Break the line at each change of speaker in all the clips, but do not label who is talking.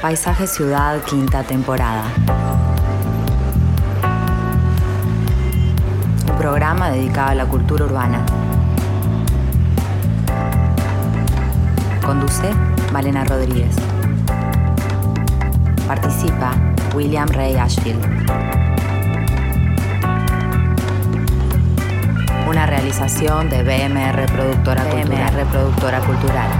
Paisaje Ciudad, quinta temporada. Un programa dedicado a la cultura urbana. Conduce Malena Rodríguez. Participa William Ray Ashfield. Una realización de BMR Productora Cultural. Productora Cultural.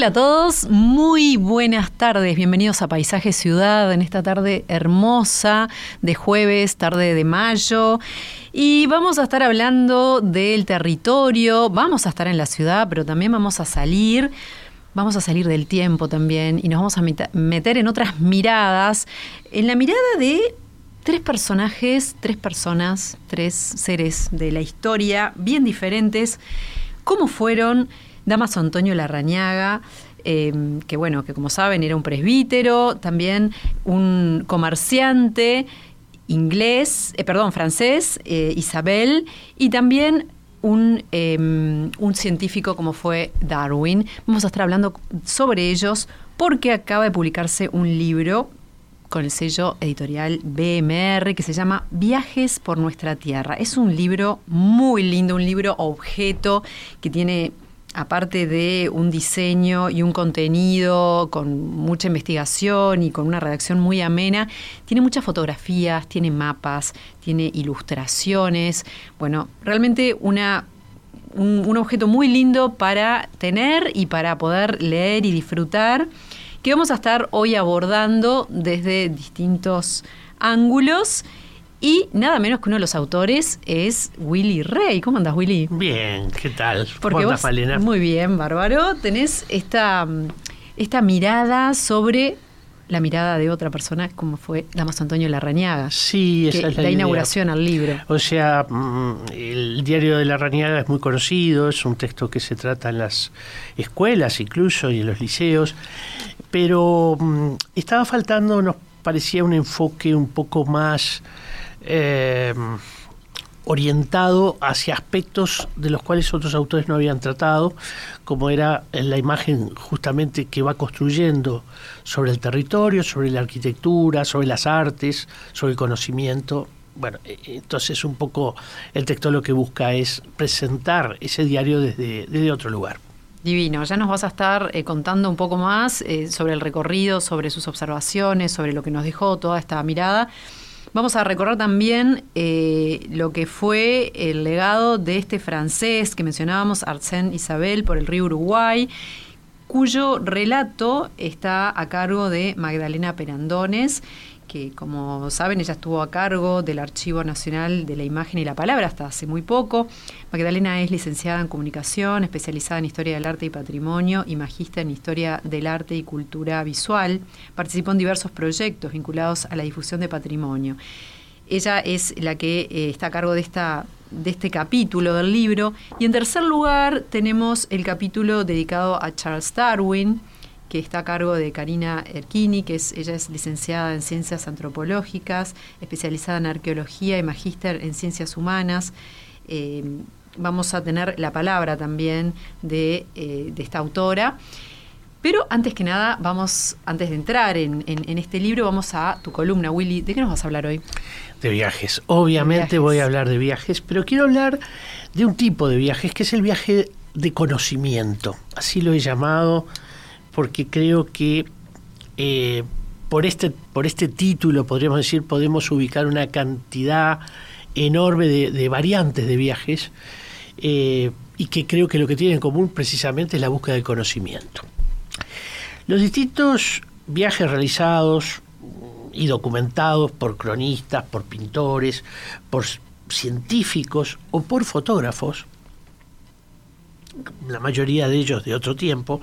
Hola a todos, muy buenas tardes, bienvenidos a Paisaje Ciudad en esta tarde hermosa de jueves, tarde de mayo. Y vamos a estar hablando del territorio, vamos a estar en la ciudad, pero también vamos a salir, vamos a salir del tiempo también y nos vamos a meter en otras miradas, en la mirada de tres personajes, tres personas, tres seres de la historia bien diferentes, cómo fueron Damaso Antonio Larrañaga, eh, que bueno, que como saben era un presbítero, también un comerciante inglés, eh, perdón, francés, eh, Isabel, y también un, em, un, científico como fue Darwin. Vamos a estar hablando sobre ellos porque acaba de publicarse un libro con el sello editorial BMR que se llama Viajes por nuestra Tierra. Es un libro muy lindo, un libro objeto que tiene aparte de un diseño y un contenido con mucha investigación y con una redacción muy amena, tiene muchas fotografías, tiene mapas, tiene ilustraciones. Bueno, realmente una, un, objeto muy lindo para tener y para poder leer y disfrutar, que vamos a estar hoy abordando desde distintos ángulos. Y nada menos que uno de los autores es Willy Rey. ¿Cómo andas, Willy?
Bien, ¿qué tal?
Porque vos, Muy bien, bárbaro. Tenés esta, esta mirada sobre la mirada de otra persona, como fue Damaso Antonio Larrañaga.
Sí, esa es la,
la inauguración al libro.
O sea, mm, el diario de Larrañaga es muy conocido, es un texto que se trata en las escuelas incluso y en los liceos, pero mm, estaba faltando, nos parecía un enfoque un poco más eh, orientado hacia aspectos de los cuales otros autores no habían tratado, como era la imagen justamente que va construyendo sobre el territorio, sobre la arquitectura, sobre las artes, sobre el conocimiento. Bueno, e, entonces un poco el texto lo que busca es presentar ese diario desde, desde otro lugar.
Divino, ya nos vas a estar eh, contando un poco más eh, sobre el recorrido, sobre sus observaciones, sobre lo que nos dejó toda esta mirada. Vamos a recordar también eh, lo que fue el legado de este francés que mencionábamos, Arsène Isabel, por el río Uruguay, cuyo relato está a cargo de Magdalena Perandones que como saben ella estuvo a cargo del Archivo Nacional de la Imagen y la Palabra hasta hace muy poco. Magdalena es licenciada en Comunicación, especializada en Historia del Arte y Patrimonio y magista en Historia del Arte y Cultura Visual. Participó en diversos proyectos vinculados a la difusión de patrimonio. Ella es la que eh, está a cargo de esta de este capítulo del libro. Y en tercer lugar tenemos el capítulo dedicado a Charles Darwin, que está a cargo de Karina Erkini, que es, ella es licenciada en Ciencias Antropológicas, especializada en Arqueología y magíster en Ciencias Humanas. Eh, vamos a tener la palabra también de, eh, esta autora. Pero antes que nada, vamos, antes de entrar en, este libro, vamos a tu columna, Willy. ¿De qué nos vas a hablar hoy?
De viajes. Obviamente voy a hablar de viajes, pero quiero hablar de un tipo de viajes que es el viaje de conocimiento. Así lo he llamado porque creo que eh, por, este, por este título, podríamos decir, podemos ubicar una cantidad enorme de, variantes de viajes eh, y que creo que lo que tienen en común precisamente es la búsqueda del conocimiento. Los distintos viajes realizados y documentados por cronistas, por pintores, por científicos o por fotógrafos, la mayoría de ellos de otro tiempo,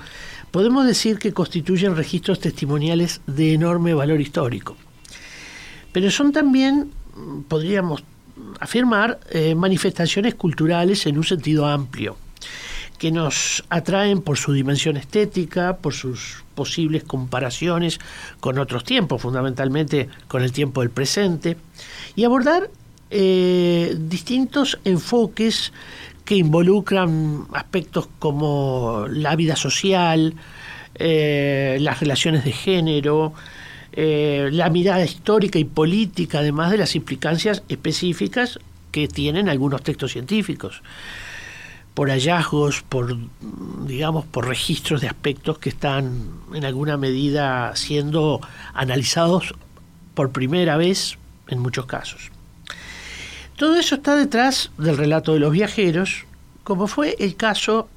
podemos decir que constituyen registros testimoniales de enorme valor histórico. Pero son también, podríamos afirmar, eh, manifestaciones culturales en un sentido amplio, que nos atraen por su dimensión estética, por sus posibles comparaciones con otros tiempos, fundamentalmente con el tiempo del presente, y abordar eh, distintos enfoques que involucran aspectos como la vida social, eh, las relaciones de género, eh, la mirada histórica y política, además de las implicancias específicas que tienen algunos textos científicos, por hallazgos, por digamos, por registros de aspectos que están en alguna medida siendo analizados por primera vez en muchos casos. Todo eso está detrás del relato de los viajeros, como fue el caso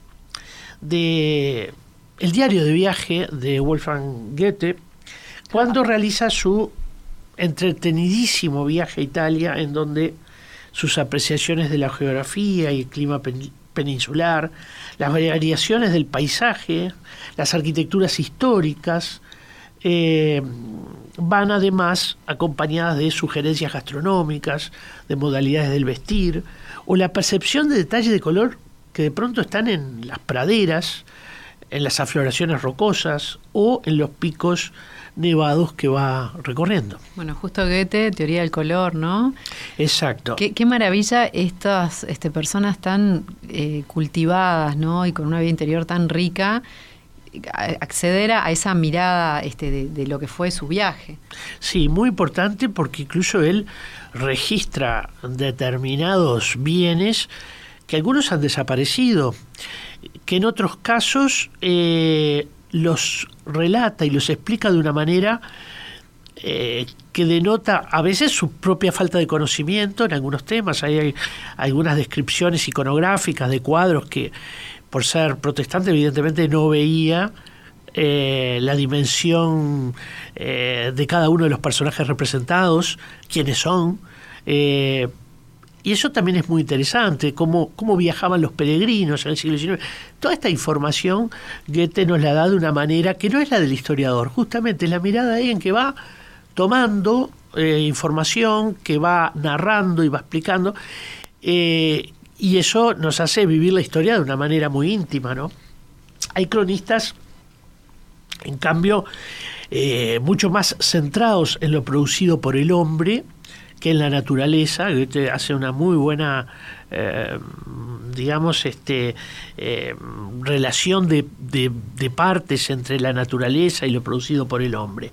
de el diario de viaje de Wolfgang Goethe, cuando realiza su entretenidísimo viaje a Italia, en donde sus apreciaciones de la geografía y el clima peninsular, las variaciones del paisaje, las arquitecturas históricas, eh, van además acompañadas de sugerencias gastronómicas, de modalidades del vestir, o la percepción de detalles de color que de pronto están en las praderas, en las afloraciones rocosas o en los picos nevados que va recorriendo.
Bueno, justo Goethe, teoría del color, ¿no?
Exacto.
Qué, maravilla estas este, personas tan eh, cultivadas, ¿no? Y con una vida interior tan rica acceder a esa mirada este, de, lo que fue su viaje.
Sí, muy importante porque incluso él registra determinados bienes que algunos han desaparecido, que en otros casos eh, los relata y los explica de una manera eh, que denota a veces su propia falta de conocimiento en algunos temas. hay algunas descripciones iconográficas de cuadros que por ser protestante, evidentemente no veía eh, la dimensión eh, de cada uno de los personajes representados, quiénes son. Eh, y eso también es muy interesante, cómo, cómo viajaban los peregrinos en el siglo XIX. Toda esta información Goethe nos la da de una manera que no es la del historiador, justamente es la mirada ahí en que va tomando información, que va narrando y va explicando. Y eso nos hace vivir la historia de una manera muy íntima, ¿no? Hay cronistas, en cambio, eh, mucho más centrados en lo producido por el hombre que en la naturaleza. que hace una muy buena eh, digamos, este, eh, relación de, partes entre la naturaleza y lo producido por el hombre.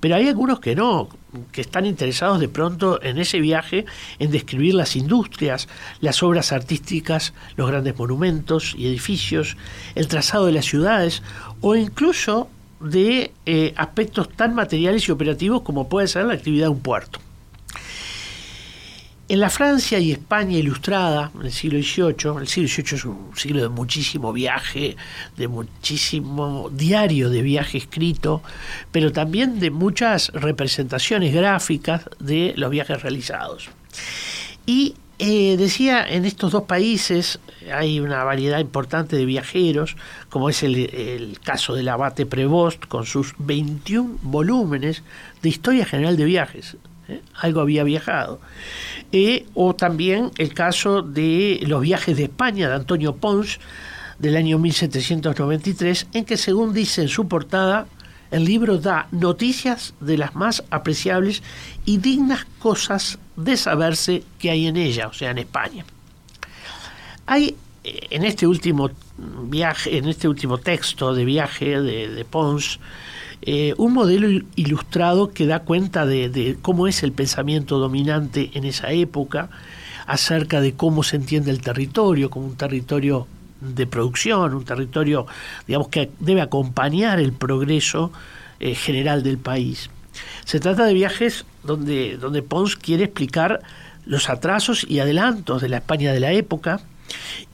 Pero hay algunos que no, que están interesados de pronto en ese viaje en describir las industrias, las obras artísticas, los grandes monumentos y edificios, el trazado de las ciudades o incluso de eh, aspectos tan materiales y operativos como puede ser la actividad de un puerto. En la Francia y España ilustrada, en el siglo XVIII, el siglo XVIII es un siglo de muchísimo viaje, de muchísimo diario de viaje escrito, pero también de muchas representaciones gráficas de los viajes realizados. Y eh, decía, en estos dos países hay una variedad importante de viajeros, como es el, el caso del abate Prevost, con sus 21 volúmenes de historia general de viajes. ¿Eh? algo había viajado. O también el caso de los viajes de España de Antonio Pons del año 1793, en que según dice en su portada, el libro da noticias de las más apreciables y dignas cosas de saberse que hay en ella, o sea, en España. Hay eh, en este último viaje, en este último texto de viaje de, de Pons, eh, un modelo ilustrado que da cuenta de, cómo es el pensamiento dominante en esa época, acerca de cómo se entiende el territorio como un territorio de producción, un territorio, digamos, que debe acompañar el progreso eh, general del país. Se trata de viajes donde, donde Pons quiere explicar los atrasos y adelantos de la España de la época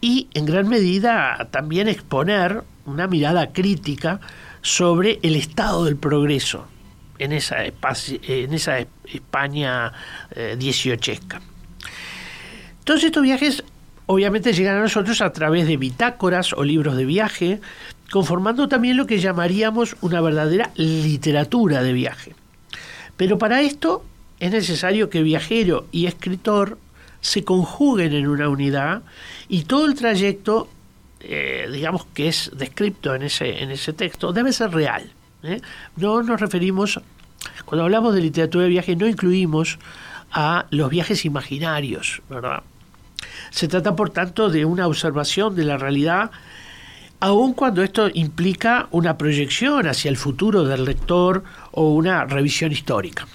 y en gran medida también exponer una mirada crítica sobre el estado del progreso en esa, en esa España eh, dieciochesca. Todos estos viajes obviamente llegan a nosotros a través de bitácoras o libros de viaje, conformando también lo que llamaríamos una verdadera literatura de viaje. Pero para esto es necesario que viajero y escritor se conjuguen en una unidad y todo el trayecto eh, digamos que es descrito en ese, en ese texto, debe ser real. ¿eh? No nos referimos, cuando hablamos de literatura de viaje, no incluimos a los viajes imaginarios, ¿verdad? Se trata, por tanto, de una observación de la realidad, aun cuando esto implica una proyección hacia el futuro del lector o una revisión histórica.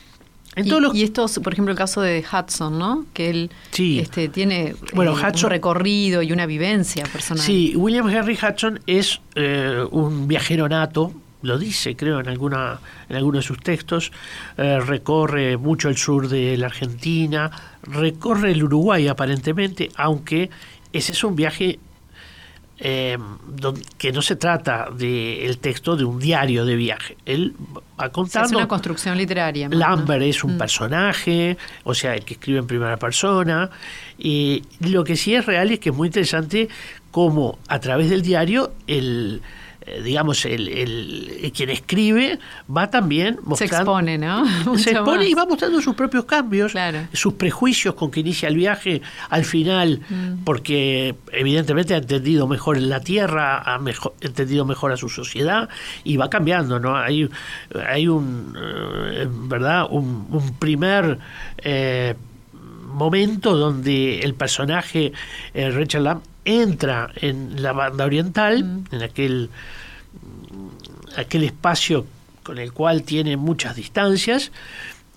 Y, esto, por ejemplo, el caso de Hudson, ¿no? Que él este, tiene bueno, eh, un recorrido y una vivencia personal.
Sí, William Henry Hudson es eh, un viajero nato, lo dice, creo, en alguna en alguno de sus textos, eh, recorre mucho el sur de la Argentina, recorre el Uruguay aparentemente, aunque ese es un viaje eh, que no se trata del texto de un diario de viaje. Él va contando.
es una construcción literaria.
Lambert es un mm. personaje, o sea, el que escribe en primera persona. Y lo que sí es real es que es muy interesante cómo a través del diario el digamos, el, el, quien escribe va también
mostrando... Se expone, ¿no?
se expone y va mostrando sus propios cambios, sus prejuicios con que inicia el viaje al final, mm. porque evidentemente ha entendido mejor la tierra, ha mejor, entendido mejor a su sociedad y va cambiando, ¿no? Hay, hay un, eh, ¿verdad? Un, primer... Eh, momento donde el personaje Richard Lamb entra en la banda oriental, mm. en aquel, aquel espacio con el cual tiene muchas distancias,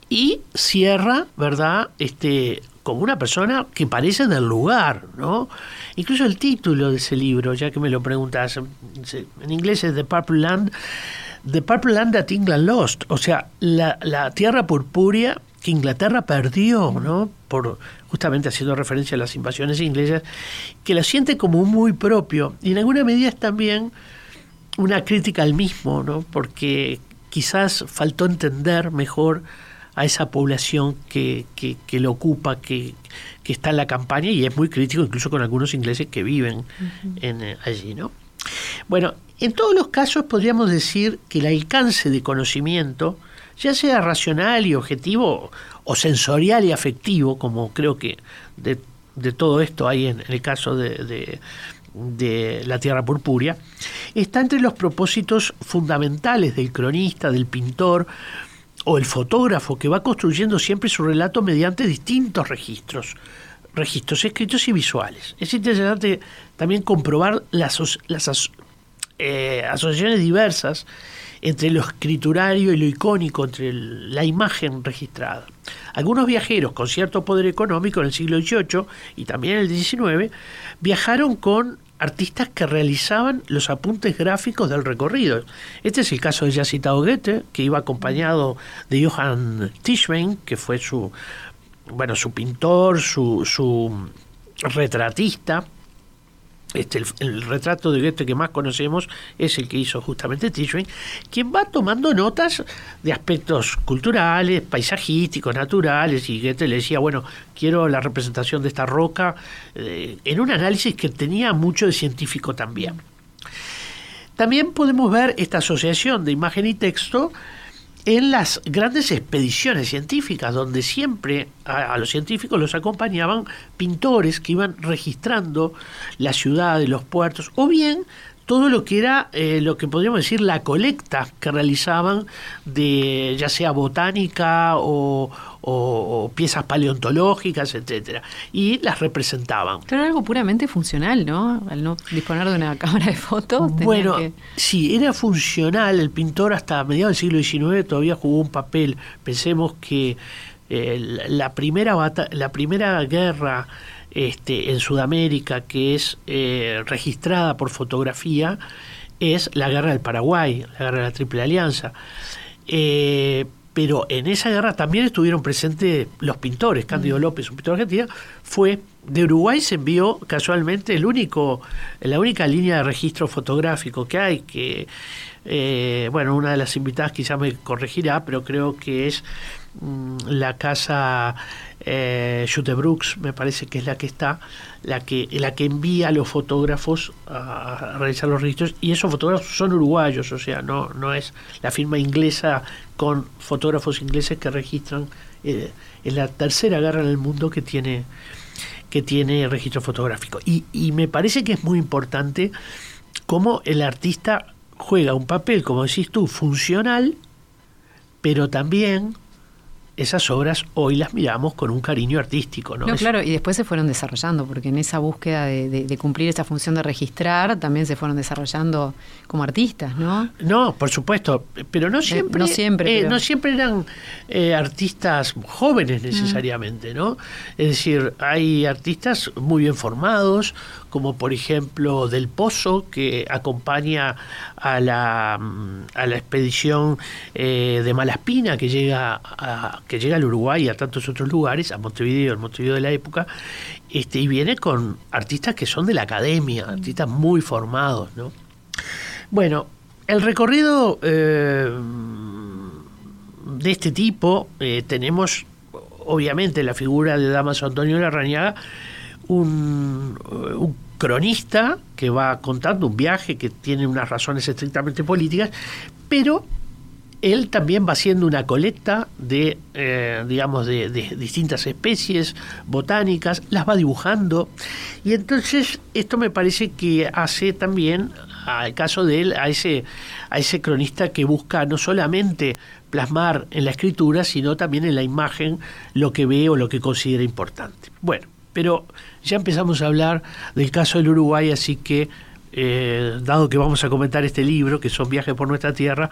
y cierra, ¿verdad? Este, como una persona que parece del lugar, ¿no? Incluso el título de ese libro, ya que me lo preguntas, en inglés es The Purple Land, The Purple Land that England Lost, o sea, la, la tierra purpúrea que Inglaterra perdió, ¿no? Por justamente haciendo referencia a las invasiones inglesas, que la siente como muy propio y en alguna medida es también una crítica al mismo, ¿no? Porque quizás faltó entender mejor a esa población que, que, lo ocupa, que, que, está en la campaña y es muy crítico incluso con algunos ingleses que viven en, eh, allí, ¿no? Bueno, en todos los casos podríamos decir que el alcance de conocimiento ya sea racional y objetivo o sensorial y afectivo, como creo que de, todo esto hay en, el caso de, la Tierra Purpúrea, está entre los propósitos fundamentales del cronista, del pintor o el fotógrafo que va construyendo siempre su relato mediante distintos registros, registros escritos y visuales. Es interesante también comprobar las, las eh, asociaciones diversas entre lo escriturario y lo icónico, entre la imagen registrada. Algunos viajeros con cierto poder económico en el siglo XVIII y también en el XIX viajaron con artistas que realizaban los apuntes gráficos del recorrido. Este es el caso de ya citado Goethe, que iba acompañado de Johann Tischbein, que fue su, bueno, su pintor, su, su retratista, este, el, retrato de Goethe que más conocemos es el que hizo justamente Tischbein, quien va tomando notas de aspectos culturales, paisajísticos, naturales, y Goethe le decía, bueno, quiero la representación de esta roca, eh, en un análisis que tenía mucho de científico también. También podemos ver esta asociación de imagen y texto en las grandes expediciones científicas, donde siempre a, los científicos los acompañaban pintores que iban registrando la ciudad, los puertos, o bien todo lo que era eh, lo que podríamos decir la colecta que realizaban de ya sea botánica o, piezas paleontológicas, etcétera, y las representaban.
Pero era algo puramente funcional, ¿no? Al no disponer de una cámara de fotos.
Bueno, sí, era funcional. El pintor hasta mediados del siglo XIX todavía jugó un papel. Pensemos que eh, la primera la primera guerra este, en Sudamérica que es eh, registrada por fotografía es la guerra del Paraguay, la guerra de la Triple Alianza. Eh, pero en esa guerra también estuvieron presentes los pintores. Cándido mm. López, un pintor argentino, fue de Uruguay se envió casualmente el único, la única línea de registro fotográfico que hay, que eh, bueno, una de las invitadas quizá me corregirá, pero creo que es mm, la casa eh, Brooks, me parece que es la que está, la que, la que envía a los fotógrafos a, realizar los registros, y esos fotógrafos son uruguayos, o sea, no, no es la firma inglesa con fotógrafos ingleses que registran eh, en la tercera guerra en el mundo que tiene, que tiene registro fotográfico. Y, y me parece que es muy importante cómo el artista juega un papel, como decís tú, funcional, pero también esas obras hoy las miramos con un cariño artístico. No,
no claro, y después se fueron desarrollando, porque en esa búsqueda de, cumplir esa función de registrar, también se fueron desarrollando como artistas, ¿no?
No, por supuesto, pero no eh, siempre, siempre, no siempre eran artistas jóvenes necesariamente, ¿no? Es decir, hay artistas muy bien formados, como por ejemplo Del Pozo, que acompaña a la, mm, a la expedición eh, de Malaspina, que llega, a, que llega al Uruguay y a tantos otros lugares, a Montevideo, el Montevideo de la época, este, y viene con artistas que son de la academia, artistas muy formados. ¿no? Bueno, el recorrido eh, de este tipo, eh, tenemos obviamente la figura de Damaso Antonio Larrañaga, un, un cronista que va contando un viaje que tiene unas razones estrictamente políticas, pero él también va haciendo una colecta de, eh, digamos, de, distintas especies botánicas, las va dibujando, y entonces esto me parece que hace también al caso de él, a ese, a ese cronista que busca no solamente plasmar en la escritura, sino también en la imagen lo que ve o lo que considera importante. Bueno, pero ya empezamos a hablar del caso del Uruguay, así que, eh, dado que vamos a comentar este libro, que son viajes por nuestra tierra,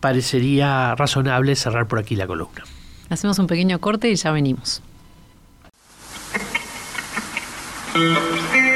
parecería razonable cerrar por aquí la columna.
Hacemos un pequeño corte y ya venimos.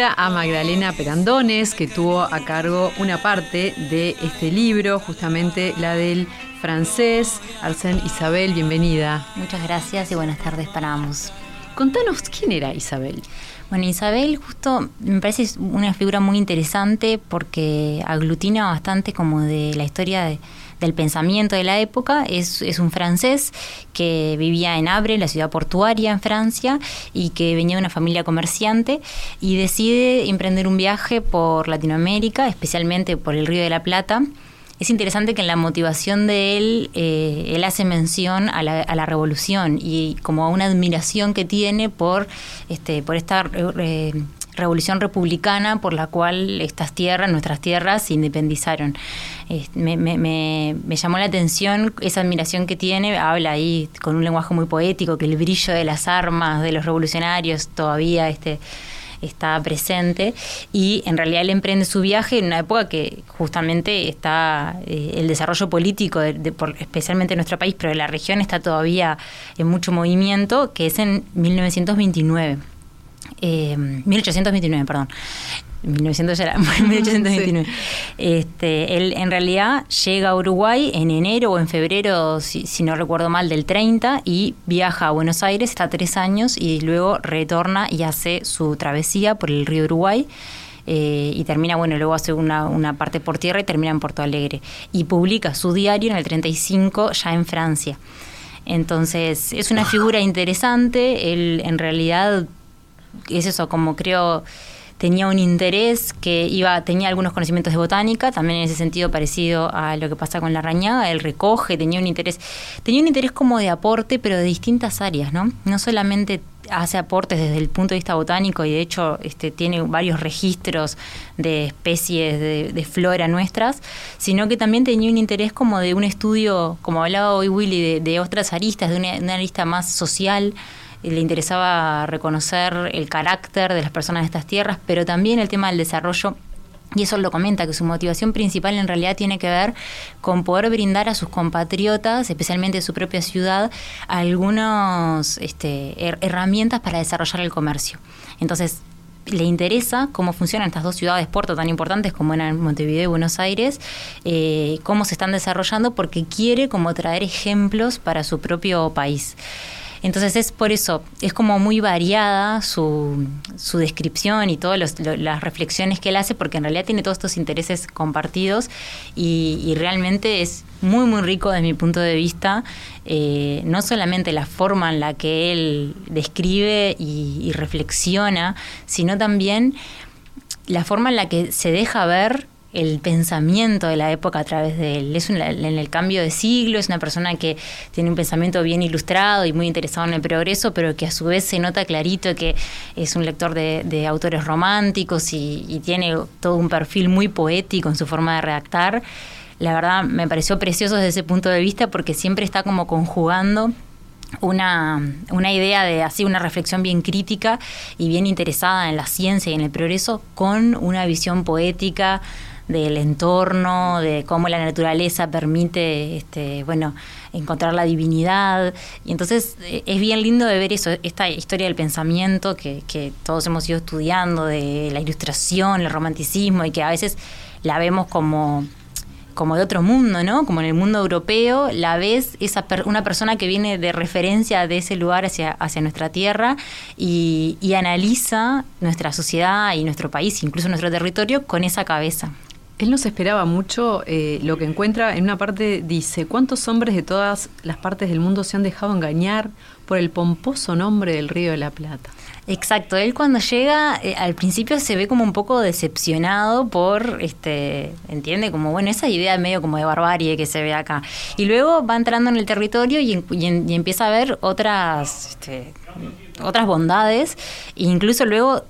bienvenida a Magdalena Perandones, que tuvo a cargo una parte de este libro, justamente la del francés. Arsène Isabel, bienvenida.
Muchas gracias y buenas tardes para ambos.
Contanos, ¿quién era Isabel?
Bueno, Isabel justo me parece una figura muy interesante porque aglutina bastante como de la historia de del pensamiento de la época. Es, es un francés que vivía en Abre, la ciudad portuaria en Francia, y que venía de una familia comerciante y decide emprender un viaje por Latinoamérica, especialmente por el Río de la Plata es interesante que en la motivación de él, eh, él hace mención a la, a la, revolución y como a una admiración que tiene por, este, por esta eh, revolución republicana por la cual estas tierras, nuestras tierras, se independizaron. Me, llamó la atención esa admiración que tiene, habla ahí con un lenguaje muy poético, que el brillo de las armas de los revolucionarios todavía este, está presente. Y en realidad él emprende su viaje en una época que justamente está eh, el desarrollo político, de, por, especialmente en nuestro país, pero en la región está todavía en mucho movimiento, que es en 1929 eh, 1829, perdón. 1900 era 1829. Este, él en realidad llega a Uruguay en enero o en febrero, si, no recuerdo mal, del 30 y viaja a Buenos Aires, está tres años y luego retorna y hace su travesía por el río Uruguay. Eh, y termina, bueno, luego hace una, una, parte por tierra y termina en Porto Alegre. Y publica su diario en el 35 ya en Francia. Entonces, es una figura interesante. Él en realidad es eso, como creo tenía un interés que iba, tenía algunos conocimientos de botánica, también en ese sentido parecido a lo que pasa con la rañaga, él recoge, tenía un interés, tenía un interés como de aporte, pero de distintas áreas, ¿no? No solamente hace aportes desde el punto de vista botánico y de hecho este, tiene varios registros de especies de, flora nuestras, sino que también tenía un interés como de un estudio, como hablaba hoy Willy, de, otras aristas, de una arista más social, le interesaba reconocer el carácter de las personas de estas tierras, pero también el tema del desarrollo y eso lo comenta, que su motivación principal en realidad tiene que ver con poder brindar a sus compatriotas, especialmente de su propia ciudad, algunas este, herramientas para desarrollar el comercio. Entonces, le interesa cómo funcionan estas dos ciudades puerto tan importantes como eran Montevideo y Buenos Aires, eh, cómo se están desarrollando, porque quiere como traer ejemplos para su propio país. Entonces es por eso, es como muy variada su, su descripción y todas las reflexiones que él hace, porque en realidad tiene todos estos intereses compartidos y, realmente es muy, muy rico desde mi punto de vista, eh, no solamente la forma en la que él describe y reflexiona, sino también la forma en la que se deja ver el pensamiento de la época a través de él. Es en el cambio de siglo, es una persona que tiene un pensamiento bien ilustrado y muy interesado en el progreso, pero que a su vez se nota clarito que es un lector de, autores románticos y, y, tiene todo un perfil muy poético en su forma de redactar. La verdad me pareció precioso desde ese punto de vista porque siempre está como conjugando una, una, idea de así una reflexión bien crítica y bien interesada en la ciencia y en el progreso con una visión poética del entorno, de cómo la naturaleza permite, este, bueno, encontrar la divinidad. Y entonces eh, es bien lindo de ver eso, esta historia del pensamiento que, que todos hemos ido estudiando, de la ilustración, el romanticismo, y que a veces la vemos como como de otro mundo, ¿no? Como en el mundo europeo, la ves esa una persona que viene de referencia de ese lugar hacia, hacia nuestra tierra y, y analiza nuestra sociedad y nuestro país, incluso nuestro territorio, con esa cabeza.
Él no se esperaba mucho eh, lo que encuentra. En una parte dice, ¿cuántos hombres de todas las partes del mundo se han dejado engañar por el pomposo nombre del Río de la Plata?
Exacto, él cuando llega eh, al principio se ve como un poco decepcionado por, este, entiende, como bueno, esa idea medio como de barbarie que se ve acá. Y luego va entrando en el territorio y, empieza a ver otras, este, otras bondades, e incluso luego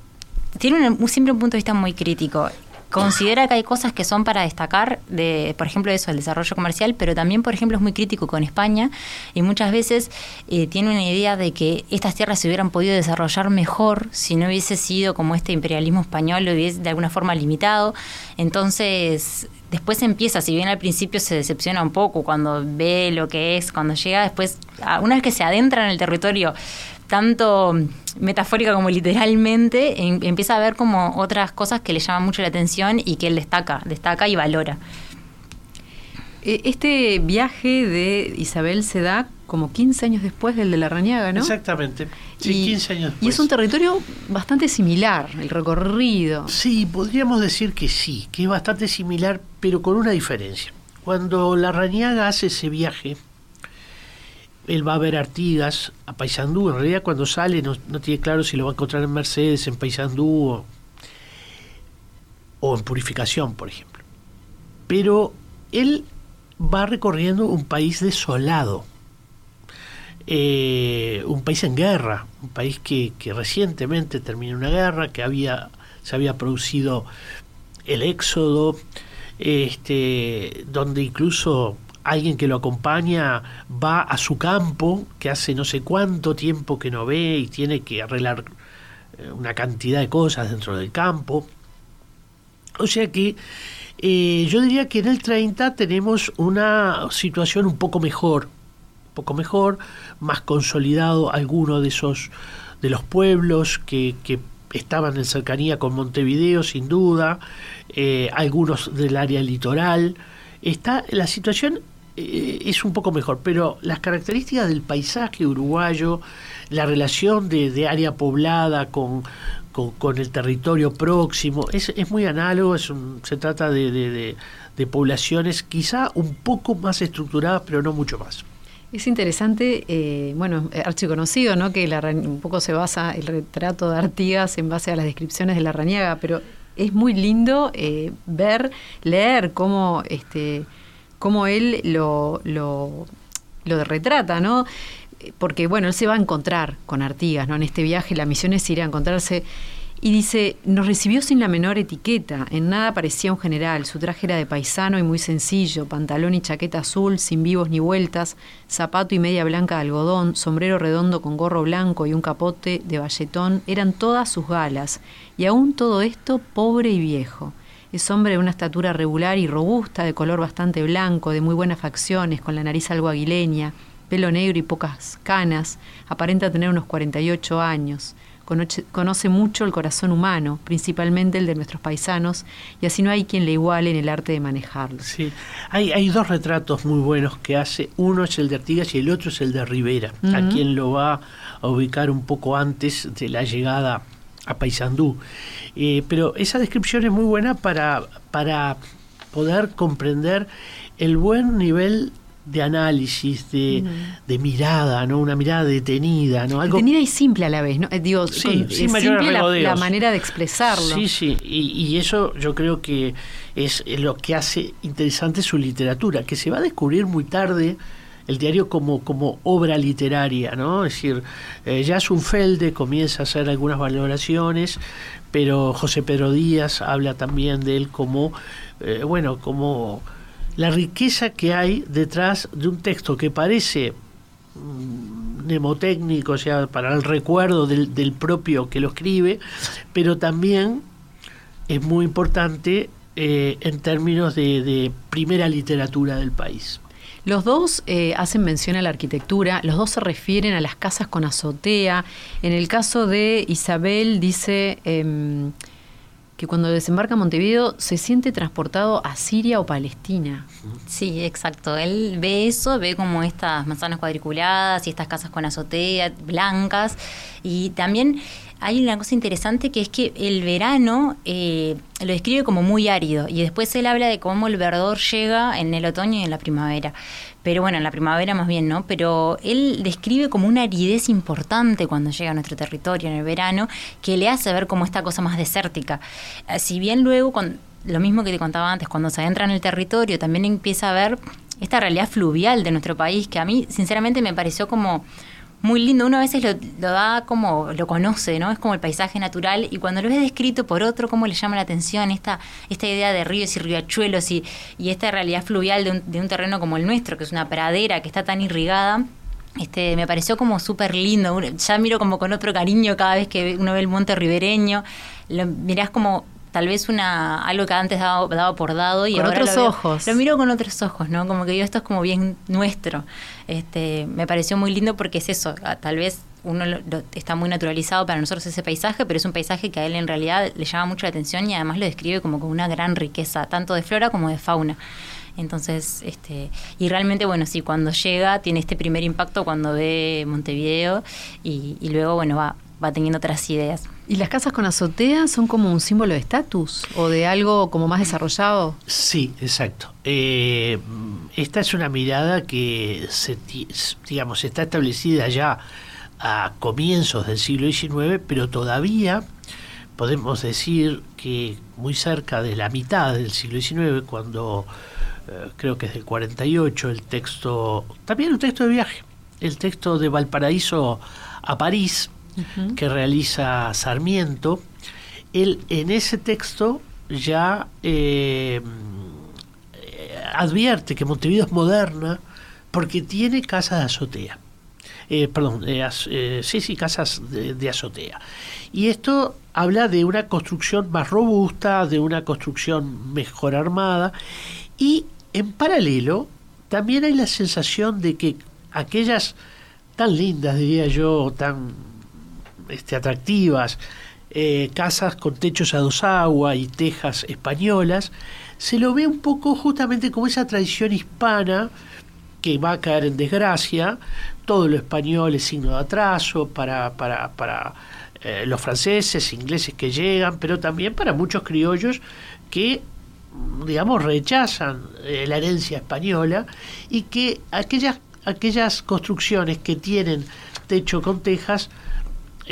tiene siempre un punto de vista muy crítico considera que hay cosas que son para destacar, de, por ejemplo, eso, el desarrollo comercial, pero también, por ejemplo, es muy crítico con España y muchas veces eh, tiene una idea de que estas tierras se hubieran podido desarrollar mejor si no hubiese sido como este imperialismo español lo hubiese de alguna forma limitado. Entonces, después empieza, si bien al principio se decepciona un poco cuando ve lo que es, cuando llega después, una vez que se adentra en el territorio, tanto metafórica como literalmente, em, empieza a ver como otras cosas que le llaman mucho la atención y que él destaca, destaca y valora.
E, este viaje de Isabel se da como 15 años después del de la Rañaga, ¿no?
Exactamente. Sí, 15 años después.
Y es un territorio bastante similar, el recorrido.
Sí, podríamos decir que sí, que es bastante similar, pero con una diferencia. Cuando la Rañaga hace ese viaje, él va a ver Artigas, a Paysandú. En realidad, cuando sale, no, tiene claro si lo va a encontrar en Mercedes, en Paysandú o, en Purificación, por ejemplo. Pero él va recorriendo un país desolado, eh, un país en guerra, un país que, que, recientemente terminó una guerra, que había, se había producido el éxodo, este, donde incluso alguien que lo acompaña va a su campo, que hace no sé cuánto tiempo que no ve y tiene que arreglar eh, una cantidad de cosas dentro del campo. O sea que eh, yo diría que en el 30 tenemos una situación un poco mejor, un poco mejor, más consolidado alguno de esos de los pueblos que, estaban en cercanía con Montevideo, sin duda, eh, algunos del área litoral. Está la situación eh, es un poco mejor, pero las características del paisaje uruguayo, la relación de, área poblada con, con, el territorio próximo, es, es muy análogo, es se trata de, de, poblaciones quizá un poco más estructuradas, pero no mucho más.
Es interesante, eh, bueno, archiconocido, ¿no? Que la, un poco se basa el retrato de Artigas en base a las descripciones de la Rañaga, pero es muy lindo eh, ver, leer cómo este, cómo él lo, lo, lo retrata, ¿no? Porque, bueno, él se va a encontrar con Artigas, ¿no? En este viaje la misión es ir a encontrarse y dice, nos recibió sin la menor etiqueta, en nada parecía un general, su traje era de paisano y muy sencillo, pantalón y chaqueta azul, sin vivos ni vueltas, zapato y media blanca de algodón, sombrero redondo con gorro blanco y un capote de valletón, eran todas sus galas, y aún todo esto pobre y viejo. Es hombre de una estatura regular y robusta, de color bastante blanco, de muy buenas facciones, con la nariz algo aguileña, pelo negro y pocas canas. Aparenta tener unos 48 años conoce mucho el corazón humano, principalmente el de nuestros paisanos, y así no hay quien le iguale en el arte de manejarlo.
Sí, hay, hay dos retratos muy buenos que hace, uno es el de Artigas y el otro es el de Rivera, a quien lo va a ubicar un poco antes de la llegada a Paysandú. Eh, pero esa descripción es muy buena para, para poder comprender el buen nivel de análisis, de, de, mirada, ¿no? Una mirada detenida, ¿no?
Algo... Detenida y simple a la vez, ¿no? Eh, digo,
sí,
simple la, manera de expresarlo.
Sí, sí, y, eso yo creo que es lo que hace interesante su literatura, que se va a descubrir muy tarde el diario como, como obra literaria, ¿no? Es decir, eh, ya Sunfelde comienza a hacer algunas valoraciones, pero José Pedro Díaz habla también de él como, eh, bueno, como la riqueza que hay detrás de un texto que parece mm, mnemotécnico, o sea, para el recuerdo del, propio que lo escribe, pero también es muy importante eh, en términos de, primera literatura del país.
Los dos eh, hacen mención a la arquitectura, los dos se refieren a las casas con azotea. En el caso de Isabel dice... Em, que cuando desembarca Montevideo se siente transportado a Siria o Palestina.
Sí, exacto. Él ve eso, ve como estas manzanas cuadriculadas y estas casas con azotea blancas. Y también hay una cosa interesante que es que el verano eh, lo describe como muy árido y después él habla de cómo el verdor llega en el otoño y en la primavera pero bueno, en la primavera más bien, ¿no? Pero él describe como una aridez importante cuando llega a nuestro territorio en el verano, que le hace ver como esta cosa más desértica. Eh, si bien luego, con, lo mismo que te contaba antes, cuando se adentra en el territorio, también empieza a ver esta realidad fluvial de nuestro país, que a mí sinceramente me pareció como muy lindo. Uno a veces lo, da como, lo conoce, ¿no? Es como el paisaje natural y cuando lo ves descrito por otro, cómo le llama la atención esta, esta idea de ríos y riachuelos y, y esta realidad fluvial de un, de un terreno como el nuestro, que es una pradera que está tan irrigada. Este, me pareció como súper lindo. Ya miro como con otro cariño cada vez que uno ve el monte ribereño. Lo mirás como tal vez una algo que antes daba, daba por dado y
con
ahora
otros ojos.
Lo miro con otros ojos, ¿no? Como que yo esto es como bien nuestro. Este, me pareció muy lindo porque es eso, tal vez uno está muy naturalizado para nosotros ese paisaje, pero es un paisaje que a él en realidad le llama mucho la atención y además lo describe como con una gran riqueza, tanto de flora como de fauna. Entonces, este, y realmente, bueno, sí, cuando llega tiene este primer impacto cuando ve Montevideo y, y luego, bueno, va, va teniendo otras ideas.
¿Y las casas con azotea son como un símbolo de estatus o de algo como más desarrollado?
Sí, exacto. Eh, esta es una mirada que, se, digamos, está establecida ya a comienzos del siglo XIX, pero todavía podemos decir que muy cerca de la mitad del siglo XIX, cuando eh, creo que es del 48, el texto, también un texto de viaje, el texto de Valparaíso a París, que realiza Sarmiento, él en ese texto ya eh, advierte que Montevideo es moderna porque tiene casas de azotea. Eh, perdón, eh, sí, sí, casas de, azotea. Y esto habla de una construcción más robusta, de una construcción mejor armada, y en paralelo también hay la sensación de que aquellas tan lindas, diría yo, tan este, atractivas, eh, casas con techos a dos aguas y tejas españolas, se lo ve un poco justamente como esa tradición hispana que va a caer en desgracia, todo lo español es signo de atraso para, para, para eh, los franceses, ingleses que llegan, pero también para muchos criollos que digamos rechazan eh, la herencia española y que aquellas aquellas construcciones que tienen techo con tejas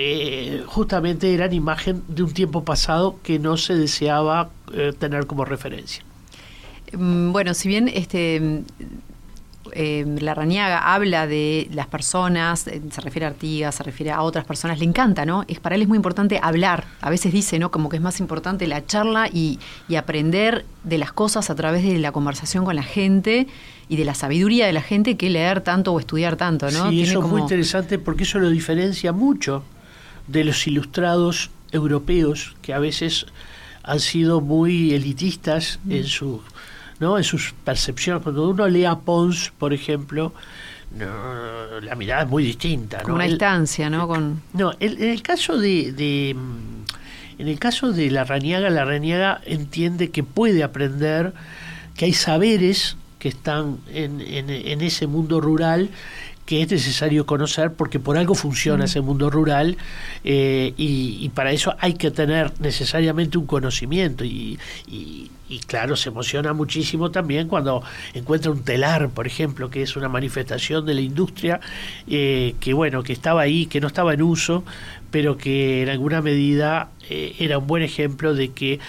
eh, justamente eran imagen de un tiempo pasado que no se deseaba eh, tener como referencia.
Mm, bueno, si bien este eh, la Rañaga habla de las personas, se refiere a Artigas, se refiere a otras personas, le encanta, ¿no? Es para él es muy importante hablar. A veces dice, ¿no? Como que es más importante la charla y, aprender de las cosas a través de la conversación con la gente y de la sabiduría de la gente que leer tanto o estudiar tanto, ¿no?
Sí, eso es muy interesante porque eso lo diferencia mucho de los ilustrados europeos que a veces han sido muy elitistas en su ¿no? en sus percepciones. Cuando uno lee a Pons, por ejemplo, no, la mirada es muy distinta.
Con una distancia, ¿no? Con...
No, en el caso de, de, en el caso de la Raniaga, la Raniaga entiende que puede aprender, que hay saberes que están en, en, en ese mundo rural que es necesario conocer porque por algo funciona ese mundo rural eh, y, para eso hay que tener necesariamente un conocimiento. Y, y, claro, se emociona muchísimo también cuando encuentra un telar, por ejemplo, que es una manifestación de la industria eh, que bueno, que estaba ahí, que no estaba en uso, pero que en alguna medida eh, era un buen ejemplo de que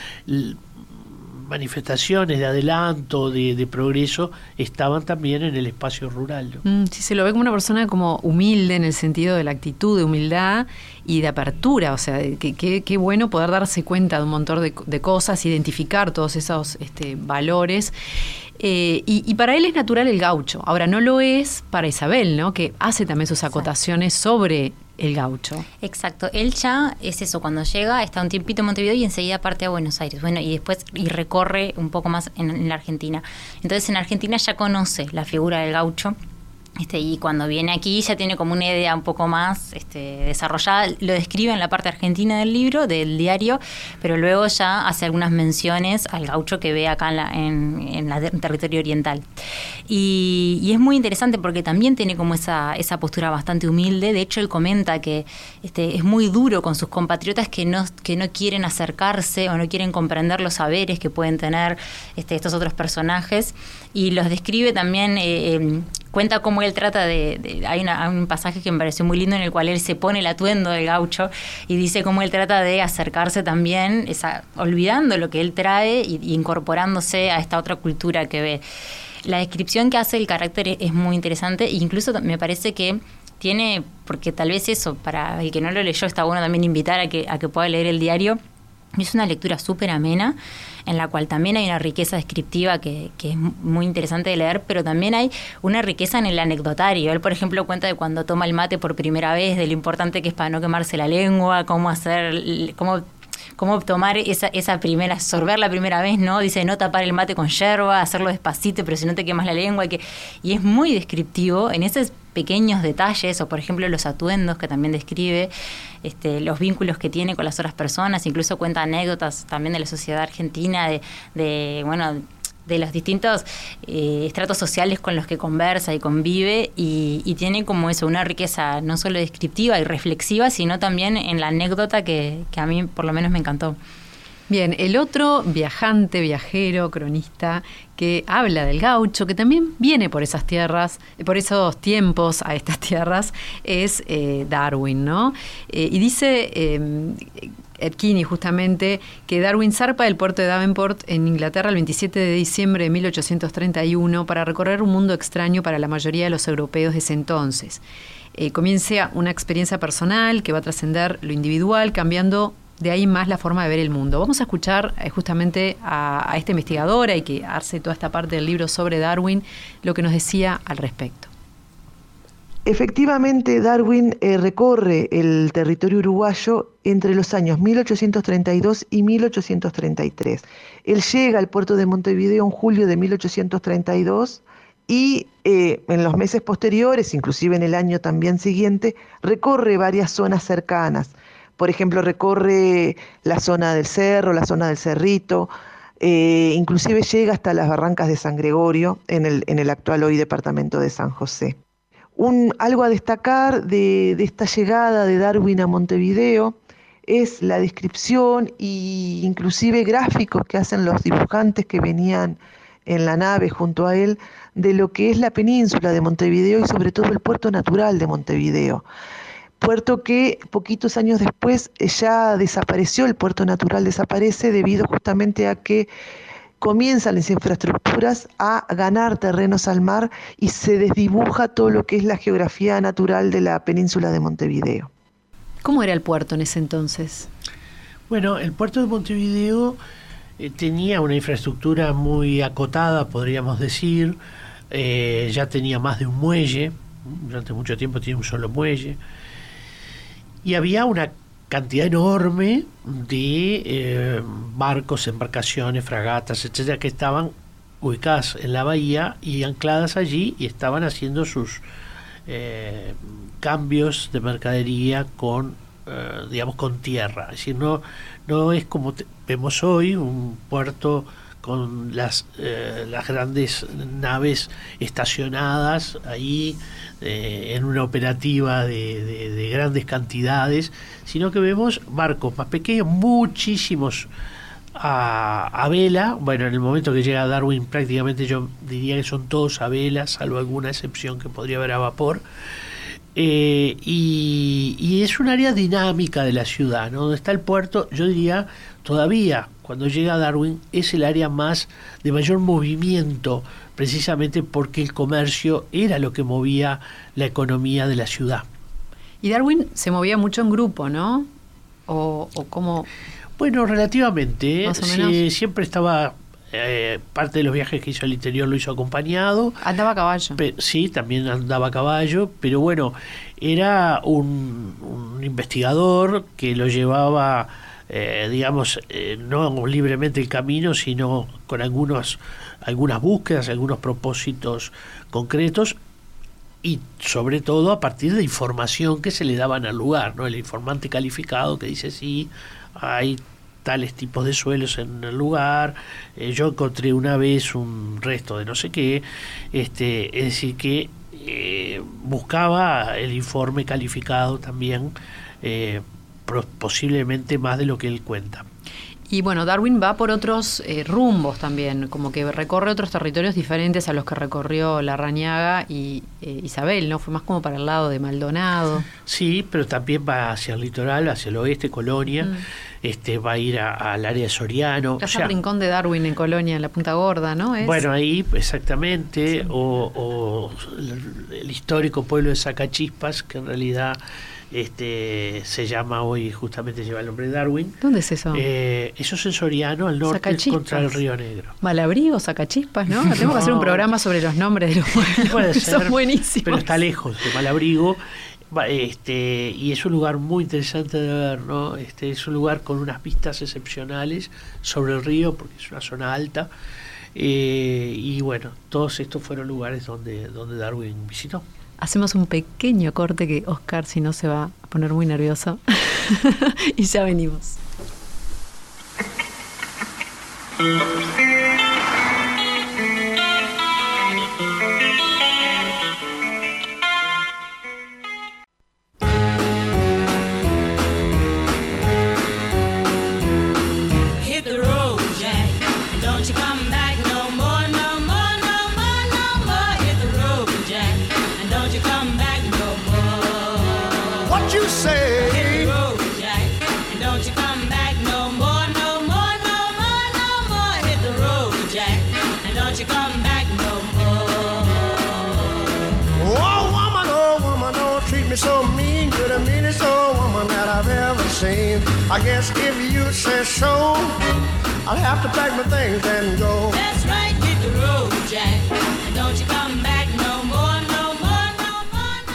manifestaciones de adelanto, de, progreso, estaban también en el espacio rural.
Mm, sí, se lo ve como una persona como humilde en el sentido de la actitud de humildad y de apertura, o sea, que qué bueno poder darse cuenta de un montón de, cosas, identificar todos esos este, valores. Eh, y, para él es natural el gaucho. Ahora, no lo es para Isabel, ¿no? Que hace también sus acotaciones sobre el gaucho.
Exacto. Él ya es eso, cuando llega, está un tiempito en Montevideo y enseguida parte a Buenos Aires. Bueno, y después y recorre un poco más en la Argentina. Entonces en Argentina ya conoce la figura del gaucho este, y cuando viene aquí ya tiene como una idea un poco más este, desarrollada. Lo describe en la parte argentina del libro, del diario, pero luego ya hace algunas menciones al gaucho que ve acá en, la, en, territorio oriental. Y, es muy interesante porque también tiene como esa, esa postura bastante humilde. De hecho, él comenta que este, es muy duro con sus compatriotas que no, que no quieren acercarse o no quieren comprender los saberes que pueden tener estos otros personajes. Y los describe también eh, em, cuenta cómo él trata de... hay, un pasaje que me pareció muy lindo en el cual él se pone el atuendo del gaucho y dice cómo él trata de acercarse también, olvidando lo que él trae y, incorporándose a esta otra cultura que ve. La descripción que hace el carácter es muy interesante e incluso me parece que tiene, porque tal vez eso, para el que no lo leyó, está bueno también invitar a que, a que pueda leer el diario. Es una lectura súper amena en la cual también hay una riqueza descriptiva que, es muy interesante de leer, pero también hay una riqueza en el anecdotario. Él, por ejemplo, cuenta de cuando toma el mate por primera vez, de lo importante que es para no quemarse la lengua, cómo hacer, cómo cómo tomar esa, esa primera, sorber la primera vez, ¿no? Dice no tapar el mate con yerba, hacerlo despacito, pero si no te quemas la lengua. Y, que, y es muy descriptivo en esos pequeños detalles, o por ejemplo los atuendos que también describe, este, los vínculos que tiene con las otras personas, incluso cuenta anécdotas también de la sociedad argentina, de, de bueno, de los distintos eh, estratos sociales con los que conversa y convive y, tiene como eso, una riqueza no solo descriptiva y reflexiva, sino también en la anécdota que, que a mí por lo menos me encantó.
Bien, el otro viajante, viajero, cronista que habla del gaucho, que también viene por esas tierras, por esos tiempos a estas tierras, es eh, Darwin, ¿no? Eh, y dice eh, Kinney justamente que Darwin zarpa del puerto de Davenport en Inglaterra el 27 de diciembre de 1831 para recorrer un mundo extraño para la mayoría de los europeos de ese entonces. comienza una experiencia personal que va a trascender lo individual, cambiando de ahí más la forma de ver el mundo. Vamos a escuchar eh, justamente a, esta investigadora y que hace toda esta parte del libro sobre Darwin, lo que nos decía al respecto.
Efectivamente, Darwin eh, recorre el territorio uruguayo entre los años 1832 y 1833. Él llega al puerto de Montevideo en julio de 1832 y eh, en los meses posteriores, inclusive en el año también siguiente, recorre varias zonas cercanas por ejemplo, recorre la zona del cerro, la zona del cerrito, eh, inclusive llega hasta las barrancas de San Gregorio, en el, en el actual hoy departamento de San José. Algo a destacar de, esta llegada de Darwin a Montevideo es la descripción e inclusive gráficos que hacen los dibujantes que venían en la nave junto a él de lo que es la península de Montevideo y sobre todo el puerto natural de Montevideo. Puerto que poquitos años después eh, ya desapareció, el puerto natural desaparece debido justamente a que comienzan las infraestructuras a ganar terrenos al mar y se desdibuja todo lo que es la geografía natural de la península de Montevideo.
¿Cómo era el puerto en ese entonces?
Bueno, el puerto de Montevideo eh, tenía una infraestructura muy acotada, podríamos decir, eh, ya tenía más de un muelle, durante mucho tiempo tiene un solo muelle, y había una cantidad enorme de eh, barcos, embarcaciones, fragatas, etcétera, que estaban ubicadas en la bahía y ancladas allí y estaban haciendo sus eh, cambios de mercadería con eh, digamos con tierra. Es decir no no es como vemos hoy un puerto con las, eh, las grandes naves estacionadas ahí eh, en una operativa de, grandes cantidades, sino que vemos barcos más pequeños, muchísimos a, vela. Bueno, en el momento que llega Darwin prácticamente yo diría que son todos a vela, salvo alguna excepción que podría haber a vapor. Eh, y, y, es un área dinámica de la ciudad, ¿no? Donde está el puerto, yo diría, todavía cuando llega Darwin es el área más de mayor movimiento, precisamente porque el comercio era lo que movía la economía de la ciudad.
Y Darwin se movía mucho en grupo, ¿no? O, o cómo...
Bueno, relativamente. siempre estaba eh, parte de los viajes que hizo al interior lo hizo acompañado.
Andaba a caballo.
sí, también andaba a caballo, pero bueno, era un, un investigador que lo llevaba eh, digamos, eh, no libremente el camino, sino con algunos, algunas búsquedas, algunos propósitos concretos y sobre todo a partir de información que se le daban al lugar, ¿no? El informante calificado que dice sí, hay tales tipos de suelos en el lugar, eh, yo encontré una vez un resto de no sé qué, este, es decir que buscaba el informe calificado también posiblemente más de lo que él cuenta.
Y bueno, Darwin va por otros eh, rumbos también, como que recorre otros territorios diferentes a los que recorrió la Rañaga y eh, Isabel, ¿no? Fue más como para el lado de Maldonado.
Sí, pero también va hacia el litoral, hacia el oeste, Colonia, mm. este va a ir al área de Soriano.
Casa Rincón de Darwin en Colonia, en la Punta Gorda, ¿no?
Bueno, ahí exactamente, o, o el histórico pueblo de Sacachispas, que en realidad este se llama hoy, justamente lleva el nombre de Darwin.
¿Dónde es eso?
Eh, eso es en Soriano, al norte, contra el Río Negro.
Malabrigo, Sacachispas, ¿no? Tenemos que hacer un programa sobre los nombres de los pueblos. Puede ser, Son buenísimos.
Pero está lejos de Malabrigo. Este, y es un lugar muy interesante de ver, ¿no? Este, es un lugar con unas vistas excepcionales sobre el río, porque es una zona alta. Eh, y bueno, todos estos fueron lugares donde, donde Darwin visitó.
Hacemos un pequeño corte que Oscar, si no, se va a poner muy nervioso. y ya venimos.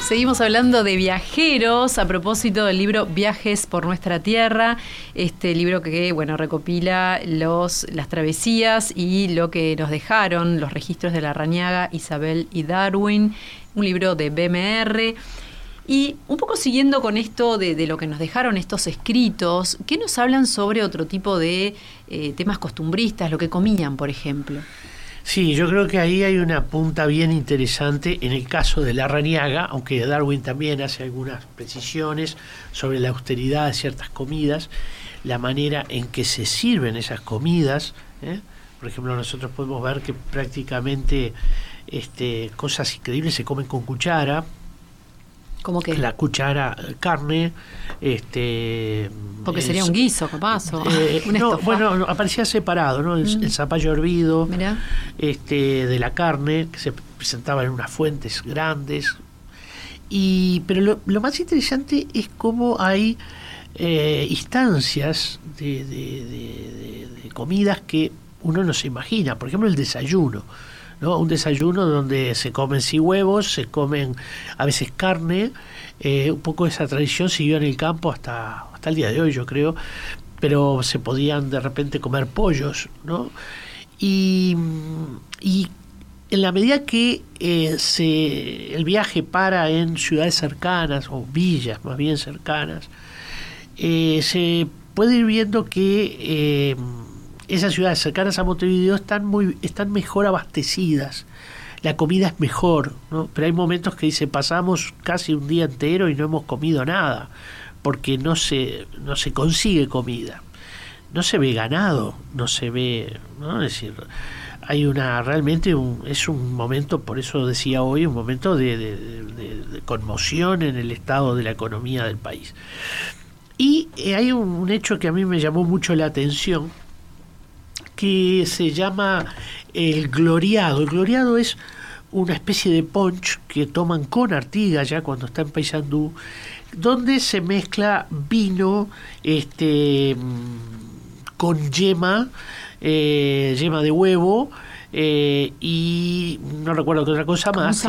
Seguimos hablando de viajeros a propósito del libro Viajes por nuestra tierra, este libro que bueno recopila los las travesías y lo que nos dejaron los registros de la Rañaga, Isabel y Darwin, un libro de BMR. Y un poco siguiendo con esto de, lo que nos dejaron estos escritos, ¿qué nos hablan sobre otro tipo de eh, temas costumbristas, lo que comían, por ejemplo?
Sí, yo creo que ahí hay una punta bien interesante en el caso de la raniaga, aunque Darwin también hace algunas precisiones sobre la austeridad de ciertas comidas, la manera en que se sirven esas comidas. ¿eh? Por ejemplo, nosotros podemos ver que prácticamente este, cosas increíbles se comen con cuchara,
¿Cómo que?
La cuchara, carne, este...
Porque sería un guiso, capaz,
eh, no, bueno, aparecía separado, ¿no? El, mm. zapallo hervido, este de la carne, que se presentaba en unas fuentes grandes. Y, pero lo, más interesante es cómo hay eh, instancias de, de, de, comidas que uno no se imagina. Por ejemplo, el desayuno. Un desayuno donde se comen sí huevos, se comen a veces carne, eh, un poco esa tradición siguió en el campo hasta, hasta el día de hoy, yo creo, pero se podían de repente comer pollos, ¿no? Y, y en la medida que eh, se, el viaje para en ciudades cercanas, o villas más bien cercanas, eh, se puede ir viendo que esas ciudades cercanas a Montevideo están, muy, están mejor abastecidas. La comida es mejor, ¿no? pero hay momentos que dice pasamos casi un día entero y no hemos comido nada, porque no se, no se consigue comida. No se ve ganado, no se ve, ¿no? Es decir, hay una realmente un, es un momento, por eso decía hoy, un momento de, conmoción en el estado de la economía del país. Y eh, hay un, hecho que a mí me llamó mucho la atención, que se llama el gloriado. El gloriado es una especie de punch que toman con Artigas ya cuando está en Paysandú, donde se mezcla vino este, mm, con yema, eh, yema de huevo, eh, y no recuerdo qué otra cosa más.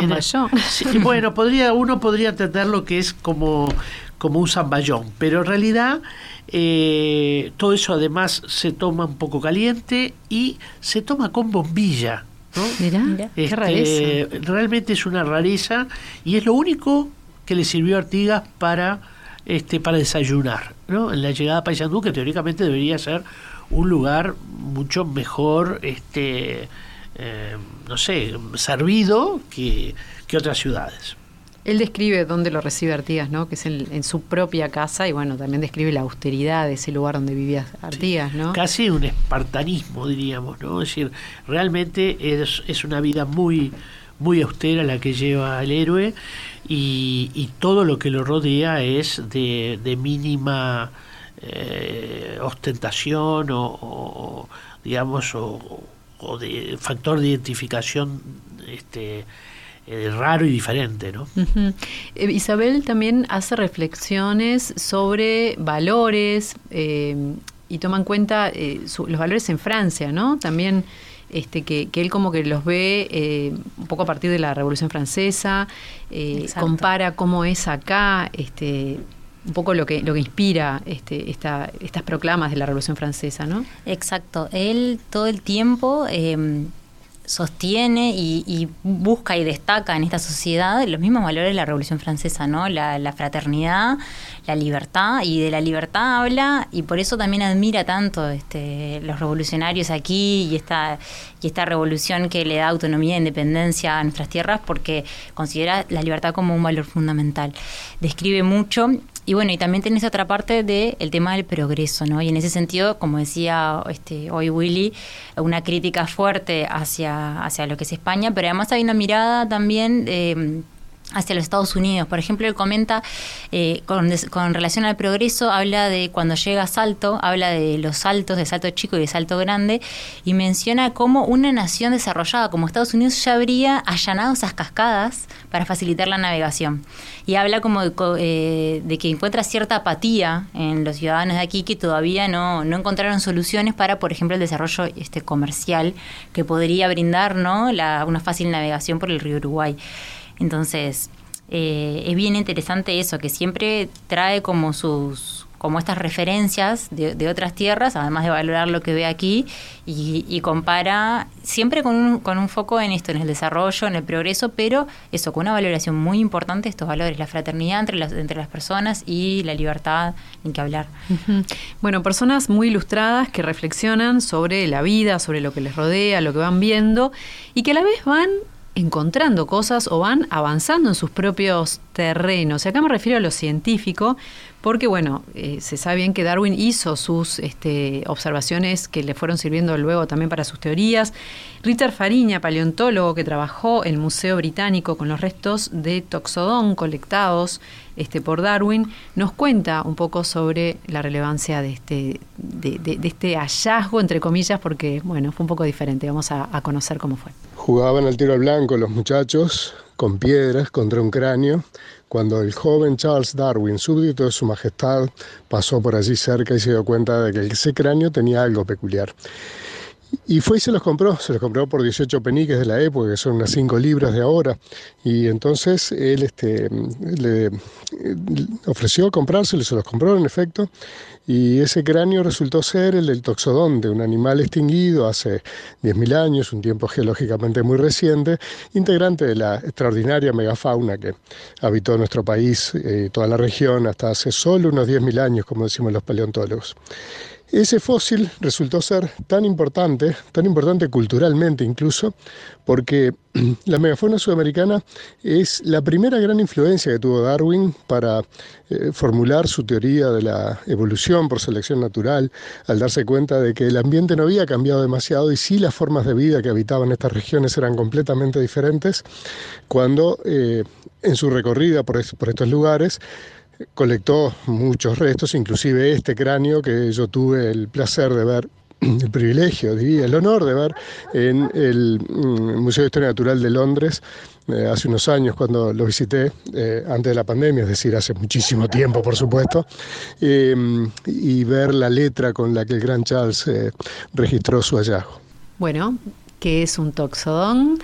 bueno, podría, uno podría entender lo que es como, como un zamballón, pero en realidad eh, todo eso además se toma un poco caliente y se toma con bombilla. ¿no?
Mirá, qué este, rareza.
Realmente es una rareza y es lo único que le sirvió a Artigas para, este, para desayunar. ¿no? En la llegada a Paysandú, que teóricamente debería ser un lugar mucho mejor, este, eh, no sé, servido que, otras ciudades.
Él describe dónde lo recibe Artigas, ¿no? Que es en, su propia casa y bueno, también describe la austeridad de ese lugar donde vivía Artigas, ¿no?
Casi un espartanismo, diríamos, ¿no? Es decir, realmente es, es una vida muy, muy austera la que lleva el héroe y, todo lo que lo rodea es de, de mínima eh, ostentación o, digamos o, de factor de identificación este eh, raro y diferente, ¿no?
Eh, Isabel también hace reflexiones sobre valores y toma en cuenta los valores en Francia, ¿no? También este, que, él como que los ve un poco a partir de la Revolución Francesa, compara cómo es acá, este, un poco lo que, lo que inspira este, esta, estas proclamas de la Revolución Francesa, ¿no?
Exacto. Él todo el tiempo em, sostiene y, busca y destaca en esta sociedad los mismos valores de la Revolución Francesa, ¿no? La, la, fraternidad, la libertad, y de la libertad habla, y por eso también admira tanto este, los revolucionarios aquí y esta, y esta revolución que le da autonomía e independencia a nuestras tierras, porque considera la libertad como un valor fundamental. Describe mucho y bueno, y también tenés otra parte del el tema del progreso, ¿no? Y en ese sentido, como decía este, hoy Willy, una crítica fuerte hacia, hacia lo que es España, pero además hay una mirada también... Eh, hacia los Estados Unidos. Por ejemplo, él comenta eh, con, relación al progreso, habla de cuando llega a Salto, habla de los saltos, de Salto Chico y de Salto Grande, y menciona cómo una nación desarrollada como Estados Unidos ya habría allanado esas cascadas para facilitar la navegación. Y habla como de, eh, que encuentra cierta apatía en los ciudadanos de aquí que todavía no, no encontraron soluciones para, por ejemplo, el desarrollo este, comercial que podría brindar ¿no? La, una fácil navegación por el río Uruguay. Entonces, eh, es bien interesante eso, que siempre trae como sus como estas referencias de, otras tierras, además de valorar lo que ve aquí, y, compara siempre con un, con un foco en esto, en el desarrollo, en el progreso, pero eso, con una valoración muy importante de estos valores, la fraternidad entre las, entre las personas y la libertad, en que hablar.
Bueno, personas muy ilustradas que reflexionan sobre la vida, sobre lo que les rodea, lo que van viendo, y que a la vez van encontrando cosas o van avanzando en sus propios terrenos. Y acá me refiero a lo científico, porque bueno, eh, se sabe bien que Darwin hizo sus este, observaciones que le fueron sirviendo luego también para sus teorías. Ritter Fariña, paleontólogo que trabajó en el Museo Británico con los restos de Toxodón colectados este, por Darwin, nos cuenta un poco sobre la relevancia de este, este hallazgo, entre comillas, porque bueno, fue un poco diferente. Vamos a conocer cómo fue.
Jugaban al tiro al blanco los muchachos con piedras contra un cráneo cuando el joven Charles Darwin, súbdito de su majestad, pasó por allí cerca y se dio cuenta de que ese cráneo tenía algo peculiar. Y fue y se los compró, se los compró por 18 peniques de la época, que son unas 5 libras de ahora. Y entonces él este, le ofreció comprárselos, se los compró en efecto. Y ese cráneo resultó ser el del toxodonte, un animal extinguido hace 10.000 años, un tiempo geológicamente muy reciente, integrante de la extraordinaria megafauna que habitó nuestro país eh, toda la región hasta hace solo unos 10.000 años, como decimos los paleontólogos. Ese fósil resultó ser tan importante, tan importante culturalmente incluso, porque la megafauna sudamericana es la primera gran influencia que tuvo Darwin para eh, formular su teoría de la evolución por selección natural, al darse cuenta de que el ambiente no había cambiado demasiado y sí las formas de vida que habitaban estas regiones eran completamente diferentes, cuando eh, en su recorrida por estos lugares colectó muchos restos, inclusive este cráneo que yo tuve el placer de ver el privilegio, diría, el honor de ver en el mm, Museo de Historia Natural de Londres eh, hace unos años cuando lo visité, eh, antes de la pandemia, es decir, hace muchísimo tiempo, por supuesto, em, y ver la letra con la que el gran Charles eh, registró su hallazgo.
Bueno, que es un toxodón.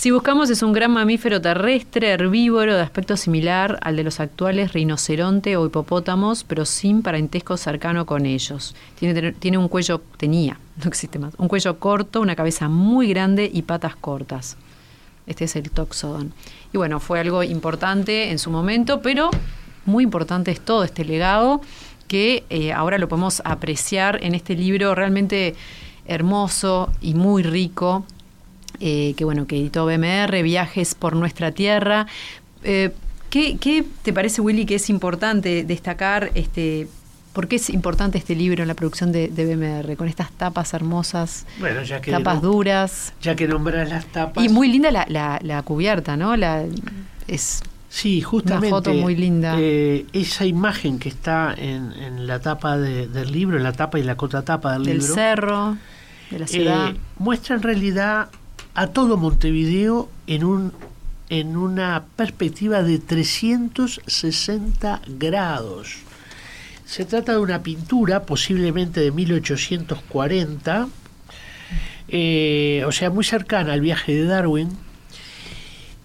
Si buscamos es un gran mamífero terrestre, herbívoro, de aspecto similar al de los actuales rinoceronte o hipopótamos, pero sin parentesco cercano con ellos. Tiene, tiene un cuello, tenía, no existe más, un cuello corto, una cabeza muy grande y patas cortas. Este es el toxodon. Y bueno, fue algo importante en su momento, pero muy importante es todo este legado que eh, ahora lo podemos apreciar en este libro realmente hermoso y muy rico eh, que bueno, que editó BMR, Viajes por nuestra tierra. Eh, ¿qué, te parece, Willy, que es importante destacar este ¿Por qué es importante este libro en la producción de, BMR? Con estas tapas hermosas, tapas duras.
Ya que nombras las tapas.
Y muy linda la, cubierta, ¿no? La, es
sí, justamente.
Una foto muy linda.
Eh, esa imagen que está en, la tapa del libro, en la tapa y la contratapa del, libro.
Del cerro, de la ciudad.
muestra en realidad a todo Montevideo en, un, en una perspectiva de 360 grados. Se trata de una pintura, posiblemente de 1840, eh, o sea, muy cercana al viaje de Darwin.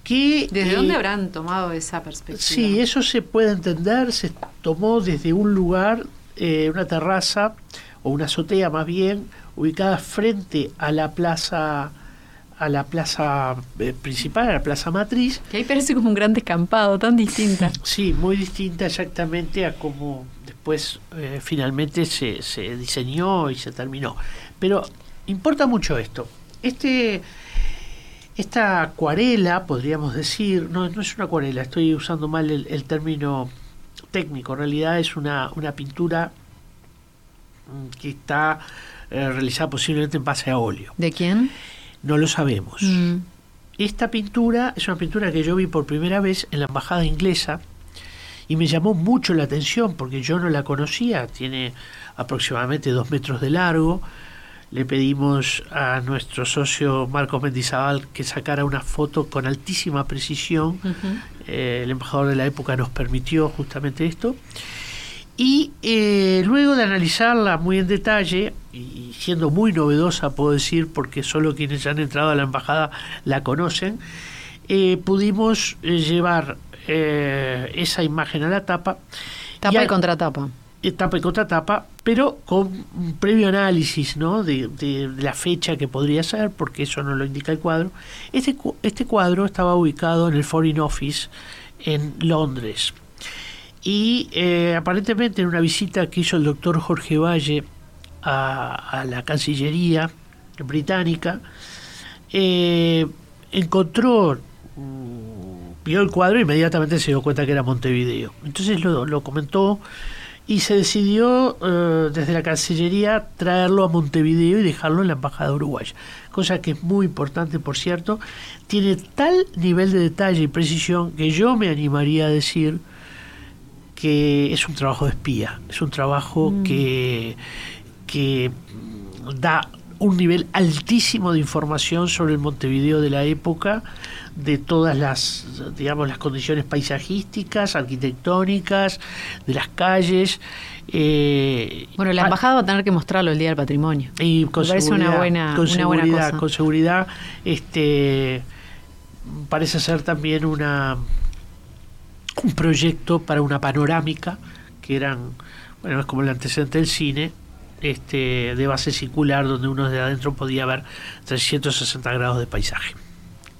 Que,
¿Desde dónde eh, habrán tomado esa perspectiva?
Sí, eso se puede entender, se tomó desde un lugar, eh, una terraza o una azotea más bien, ubicada frente a la plaza a la plaza eh, principal, a la plaza matriz.
Que ahí parece como un gran descampado, tan distinta.
Sí, muy distinta exactamente a cómo después eh, finalmente se, se, diseñó y se terminó. Pero importa mucho esto. Este, esta acuarela, podríamos decir, no, no es una acuarela, estoy usando mal el, término técnico, en realidad es una, una pintura mm, que está eh, realizada posiblemente en base a óleo.
¿De quién?
No lo sabemos. Mm. Esta pintura es una pintura que yo vi por primera vez en la embajada inglesa y me llamó mucho la atención porque yo no la conocía. Tiene aproximadamente dos metros de largo. Le pedimos a nuestro socio Marco Mendizábal que sacara una foto con altísima precisión. Eh, el embajador de la época nos permitió justamente esto. Y eh, luego de analizarla muy en detalle, y siendo muy novedosa, puedo decir, porque solo quienes han entrado a la embajada la conocen, eh, pudimos eh, llevar esa imagen a la tapa.
Tapa y, contratapa.
Tapa y contratapa, pero con un previo análisis ¿no? De, de, la fecha que podría ser, porque eso no lo indica el cuadro. Este, este cuadro estaba ubicado en el Foreign Office en Londres y eh, aparentemente en una visita que hizo el doctor Jorge Valle a, la Cancillería británica, eh, encontró, mm, vio el cuadro e inmediatamente se dio cuenta que era Montevideo. Entonces lo, comentó y se decidió eh, desde la Cancillería traerlo a Montevideo y dejarlo en la Embajada Uruguaya. Cosa que es muy importante, por cierto. Tiene tal nivel de detalle y precisión que yo me animaría a decir que es un trabajo de espía, es un trabajo mm. que, que da un nivel altísimo de información sobre el Montevideo de la época, de todas las, digamos, las condiciones paisajísticas, arquitectónicas, de las calles.
Eh, bueno, la embajada va a tener que mostrarlo el día del patrimonio.
Y con parece una buena, con seguridad, Con seguridad, este, parece ser también una un proyecto para una panorámica que eran, bueno, es como el antecedente del cine, este, de base circular donde uno de adentro podía ver 360 grados de paisaje.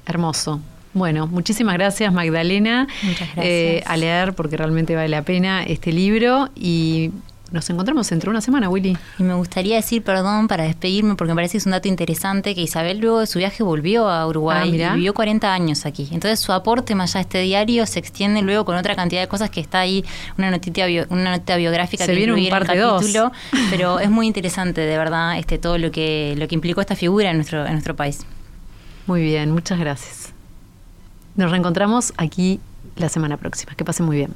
Hermoso. Bueno, muchísimas gracias Magdalena.
Muchas gracias. Eh,
a leer porque realmente vale la pena este libro y nos encontramos dentro de una semana, Willy.
Y me gustaría decir, perdón, para despedirme, porque me parece que es un dato interesante, que Isabel luego de su viaje volvió a Uruguay ah, y vivió 40 años aquí. Entonces su aporte más allá de este diario se extiende luego con otra cantidad de cosas que está ahí, una notita, una nota biográfica
se
que
viene un par
el
capítulo,
pero es muy interesante, de verdad, este todo lo que, lo que implicó esta figura en nuestro, en nuestro país.
Muy bien, muchas gracias. Nos reencontramos aquí la semana próxima. Que pasen muy bien.